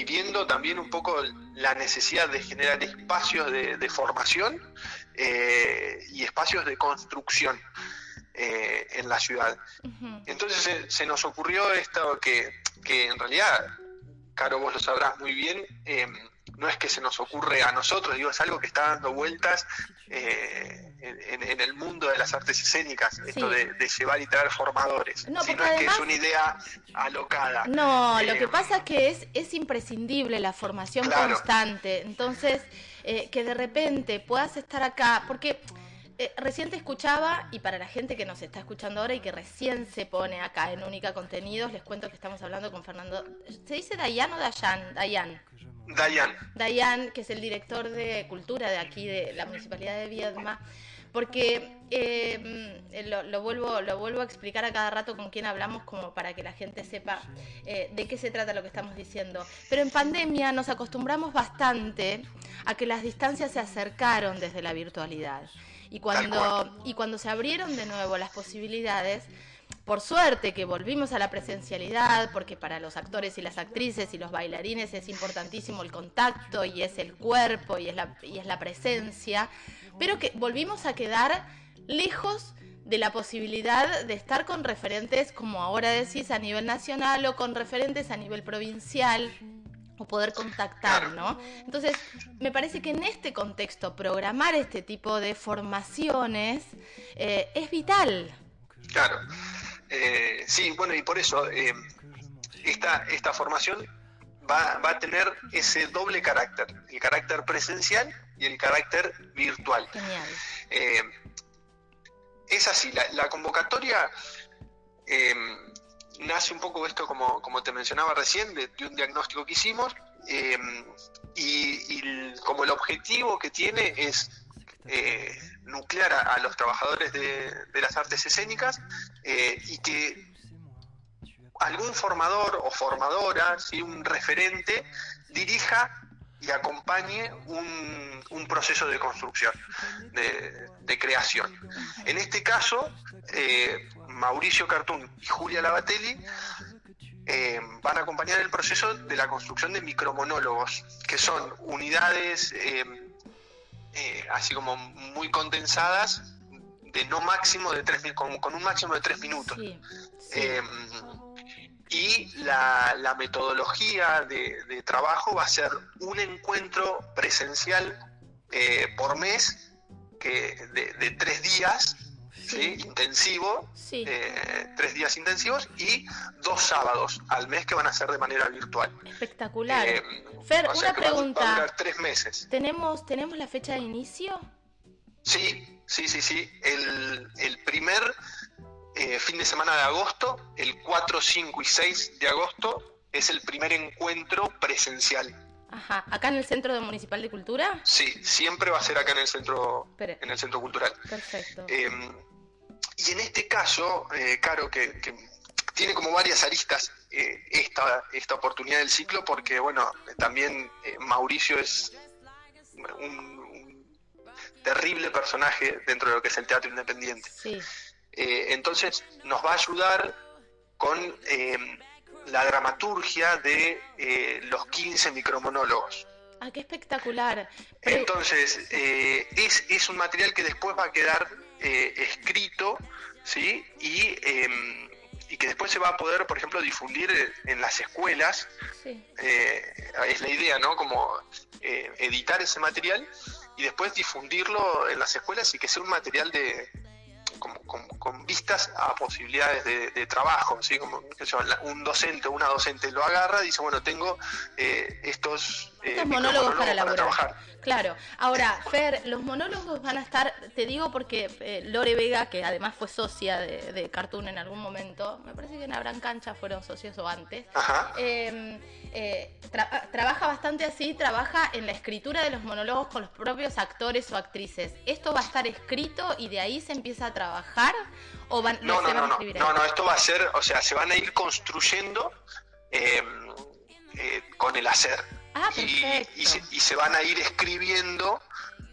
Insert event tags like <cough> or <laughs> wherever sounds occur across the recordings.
y viendo también un poco la necesidad de generar espacios de, formación eh, y espacios de construcción eh, en la ciudad. Entonces se, nos ocurrió esto que, que en realidad, Caro, vos lo sabrás muy bien, no es que se nos ocurre a nosotros, digo, es algo que está dando vueltas eh, en, el mundo de las artes escénicas, esto de, llevar y traer formadores, no, sino es que es una idea alocada. No, lo que eh, pasa es que es, es imprescindible la formación constante, entonces eh, que de repente puedas estar acá, porque eh, recién te escuchaba, y para la gente que nos está escuchando ahora y que recién se pone acá en Única Contenidos, les cuento que estamos hablando con Fernando. ¿Se dice Dayan o Dayan? Dayan. Dayan. Dayan, que es el director de cultura de aquí, de la Municipalidad de Viedma. Porque eh, lo, vuelvo, lo vuelvo a explicar a cada rato con quién hablamos, como para que la gente sepa eh, de qué se trata lo que estamos diciendo. Pero en pandemia nos acostumbramos bastante a que las distancias se acercaron desde la virtualidad. Y cuando, y cuando se abrieron de nuevo las posibilidades, por suerte que volvimos a la presencialidad, porque para los actores y las actrices y los bailarines es importantísimo el contacto y es el cuerpo y es la, y es la presencia, pero que volvimos a quedar lejos de la posibilidad de estar con referentes, como ahora decís, a nivel nacional o con referentes a nivel provincial o poder contactar, ¿no? Entonces, me parece que en este contexto programar este tipo de formaciones eh, es vital. Claro, eh, sí, bueno, y por eso eh, esta, esta formación va, va, a tener ese doble carácter, el carácter presencial y el carácter virtual. Genial. es así, la, la convocatoria nace un poco esto, como, como te mencionaba recién, de, un diagnóstico que hicimos, em, y, como el objetivo que tiene es eh, nuclear a, los trabajadores de, las artes escénicas eh, y que algún formador o formadora, ¿sí? un referente, dirija y acompañe un, un proceso de construcción, de, creación. En este caso, eh, Mauricio Cartún y Julia Lavatelli eh, van a acompañar el proceso de la construcción de micromonólogos, que son unidades eh, así como muy condensadas de no máximo de tres con, con un máximo de tres minutos. Y la, metodología de, trabajo va a ser un encuentro presencial eh, por mes que de, tres días intensivo, eh, tres días intensivos y dos sábados al mes que van a ser de manera virtual. Espectacular. Eh, Fer, una pregunta. tres meses. ¿Tenemos, ¿Tenemos la fecha de inicio? Sí, sí, sí, sí. El, el primer eh, fin de semana de agosto, el 4, 5 y 6 de agosto, es el primer encuentro presencial. Ajá, ¿acá en el Centro Municipal de Cultura? Sí, siempre va a ser acá en el Centro, en el centro Cultural. Perfecto. Em, y en este caso, eh, Caro, que, tiene como varias aristas eh, esta, esta oportunidad del ciclo, porque bueno, también eh, Mauricio es un, terrible personaje dentro de lo que es el teatro independiente. Sí. Eh, entonces nos va a ayudar con eh, la dramaturgia de eh, los 15 micromonólogos. Ah, qué espectacular. Entonces, es, es, un material que después va a quedar escrito, ¿sí? Y, em, y, que después se va a poder, por ejemplo, difundir en las escuelas. es la idea, ¿no? Como editar ese material y después difundirlo en las escuelas y que sea un material de, con, vistas a posibilidades de, trabajo, ¿sí? como un docente o una docente lo agarra y dice, bueno, tengo eh, estos, eh, monólogos, para, trabajar. Claro, ahora, Fer, los monólogos van a estar, te digo porque eh, Lore Vega, que además fue socia de, Cartoon en algún momento, me parece que en Abraham Cancha fueron socios o antes, em, trabaja bastante así, trabaja en la escritura de los monólogos con los propios actores o actrices. ¿Esto va a estar escrito y de ahí se empieza a trabajar? ¿O van, no, no, no, no, no, no, esto va a ser, o sea, se van a ir construyendo em, eh, con el hacer. Ah, y, se, van a ir escribiendo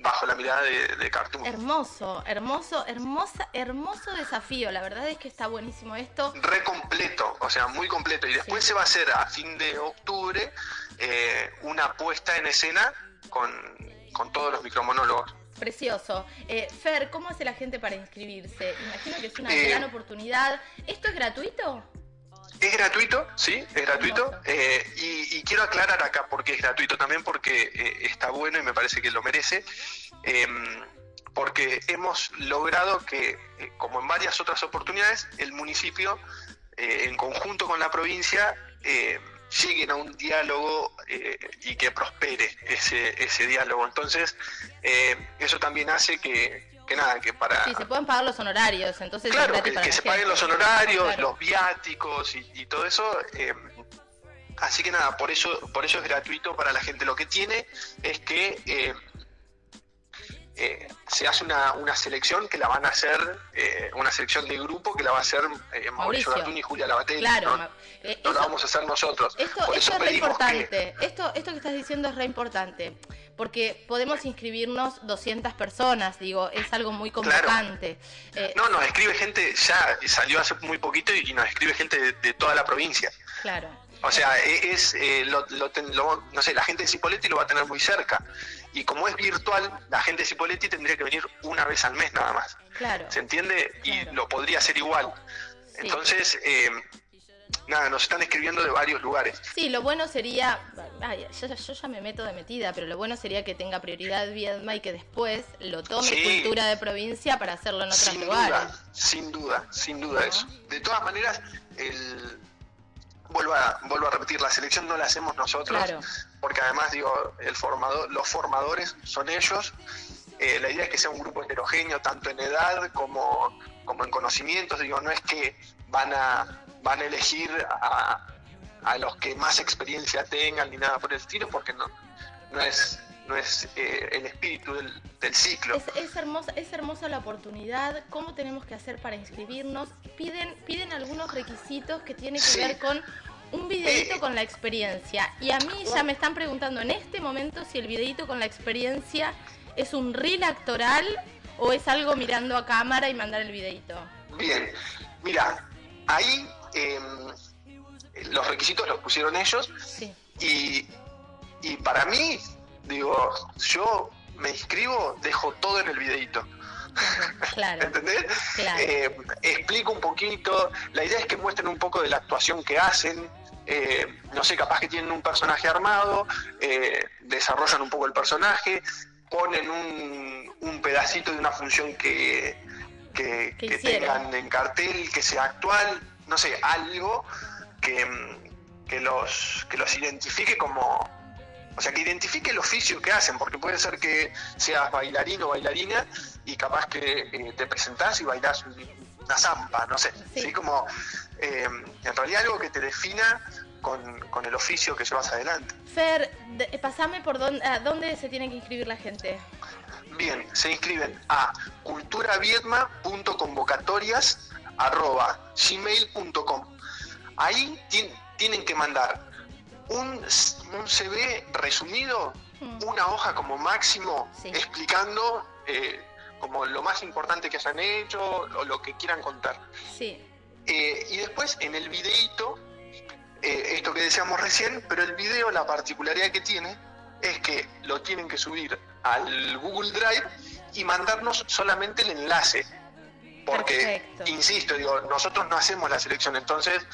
bajo la mirada de, Cartoon. Hermoso, hermoso, hermosa, hermoso desafío. La verdad es que está buenísimo esto. Re completo, o sea, muy completo. Y después se va a hacer a fin de octubre eh, una puesta en escena con, con todos los micromonólogos. Precioso. Eh, Fer, ¿cómo hace la gente para inscribirse? Imagino que es una gran oportunidad. ¿Esto es gratuito? Es gratuito, sí, es gratuito. Eh, y, quiero aclarar acá por qué es gratuito también, porque eh, está bueno y me parece que lo merece. Em, porque hemos logrado que, eh, como en varias otras oportunidades, el municipio, en conjunto con la provincia, lleguen a un diálogo y que prospere ese, ese diálogo. Entonces, eso también hace que, que nada, que para... Sí, se pueden pagar los honorarios, entonces... Claro, que, se paguen los honorarios, los viáticos y, todo eso. Eh, así que nada, por eso, por eso es gratuito para la gente. Lo que tiene es que eh, eh, se hace una, una, selección que la van a hacer, eh, una selección de grupo que la va a hacer eh, Mauricio, Mauricio. y Julia Labatelli. Claro, no, no la vamos a hacer nosotros. Esto, esto es re importante. Esto, esto que estás diciendo es re importante. Porque podemos inscribirnos 200 personas, digo, es algo muy convocante. no, nos escribe gente, ya salió hace muy poquito y, nos escribe gente de, toda la provincia. Claro. O sea, e, es, lo, no sé, la gente de Cipoletti lo va a tener muy cerca y como es virtual, la gente de Cipoletti tendría que venir una vez al mes nada más. Claro. ¿Se entiende? Y lo podría hacer igual. Entonces, eh, nada, nos están escribiendo de varios lugares. Sí, lo bueno sería, ay, yo, ya me meto de metida, pero lo bueno sería que tenga prioridad Viedma y que después lo tome cultura de provincia para hacerlo en otros sin lugares. Duda, sin duda, sin duda eso. De todas maneras, el, vuelvo a, vuelvo a repetir, la selección no la hacemos nosotros, porque además digo, el formador, los formadores son ellos. Eh, la idea es que sea un grupo heterogéneo, tanto en edad como, como en conocimientos. Digo, no es que van a, van a elegir a, a los que más experiencia tengan ni nada por el estilo, porque no, no es no es eh, el espíritu del, del ciclo. Es, hermosa, es hermosa la oportunidad. ¿Cómo tenemos que hacer para inscribirnos? Piden, piden algunos requisitos que tienen que ver con un videito eh, con la experiencia. Y a mí ya me están preguntando en este momento si el videito con la experiencia es un reel actoral o es algo mirando a cámara y mandar el videito. Bien, mira, ahí em, los requisitos los pusieron ellos. Y, y para mí digo, yo me inscribo, dejo todo en el videito. Claro, <laughs> ¿Entendés? Eh, explico un poquito, la idea es que muestren un poco de la actuación que hacen, eh, no sé, capaz que tienen un personaje armado, eh, desarrollan un poco el personaje, ponen un, un pedacito de una función que, que, tengan en cartel, que sea actual, no sé, algo que, que, los, que los identifique como, o sea, que identifique el oficio que hacen, porque puede ser que seas bailarín o bailarina y capaz que eh, te presentás y bailás una zampa, no sé. Sí. Como, eh, en realidad algo que te defina con, el oficio que llevas adelante. Fer, pasame por dónde, dónde se tiene que inscribir la gente. Bien, se inscriben a culturaviedma.convocatorias.gmail.com Ahí tienen que mandar un, un CV resumido, mm. una hoja como máximo, explicando eh, como lo más importante que se han hecho o lo que quieran contar. Sí. Eh, y después en el videito, eh, esto que decíamos recién, pero el video la particularidad que tiene es que lo tienen que subir al Google Drive y mandarnos solamente el enlace. Porque, insisto, digo, nosotros no hacemos la selección, entonces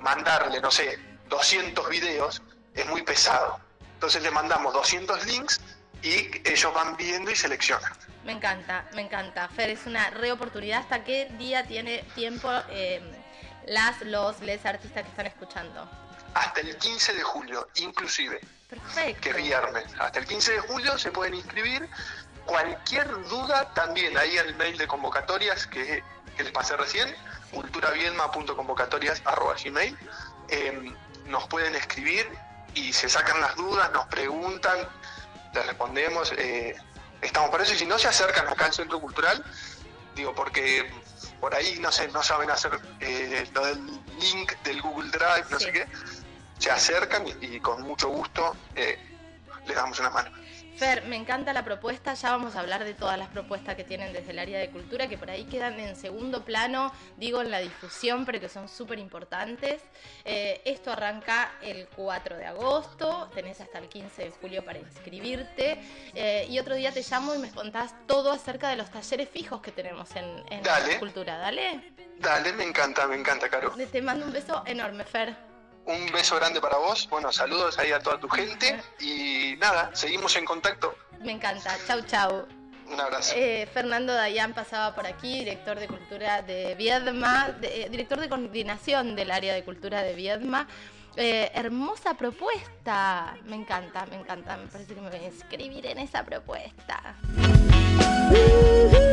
mandarle, no sé, 200 videos es muy pesado. Entonces le mandamos 200 links y ellos van viendo y seleccionan. Me encanta, me encanta. Fer, es una re oportunidad. ¿Hasta qué día tiene tiempo eh, las, los, les artistas que están escuchando? Hasta el 15 de julio, inclusive. Perfecto. Que viernes. Hasta el 15 de julio se pueden inscribir. Cualquier duda también ahí en el mail de convocatorias que, les pasé recién, sí. gmail Eh, nos pueden escribir y se sacan las dudas, nos preguntan, les respondemos, eh, estamos por eso y si no se acercan acá al Centro Cultural, digo, porque por ahí no sé, no saben hacer eh, lo del link del Google Drive, no sé qué, se acercan y, con mucho gusto eh, les damos una mano. Fer, me encanta la propuesta, ya vamos a hablar de todas las propuestas que tienen desde el área de cultura, que por ahí quedan en segundo plano, digo en la difusión, pero que son súper importantes. Eh, esto arranca el 4 de agosto, tenés hasta el 15 de julio para inscribirte, eh, y otro día te llamo y me contás todo acerca de los talleres fijos que tenemos en, en la cultura, ¿dale? Dale, me encanta, me encanta, Caro. Te mando un beso enorme, Fer un beso grande para vos. Bueno, saludos ahí a toda tu gente. Y nada, seguimos en contacto. Me encanta. Chau, chau. Un abrazo. Eh, Fernando Dayan pasaba por aquí, director de cultura de Viedma, eh, director de coordinación del área de cultura de Viedma. Eh, hermosa propuesta. Me encanta, me encanta. Me parece que me voy a inscribir en esa propuesta.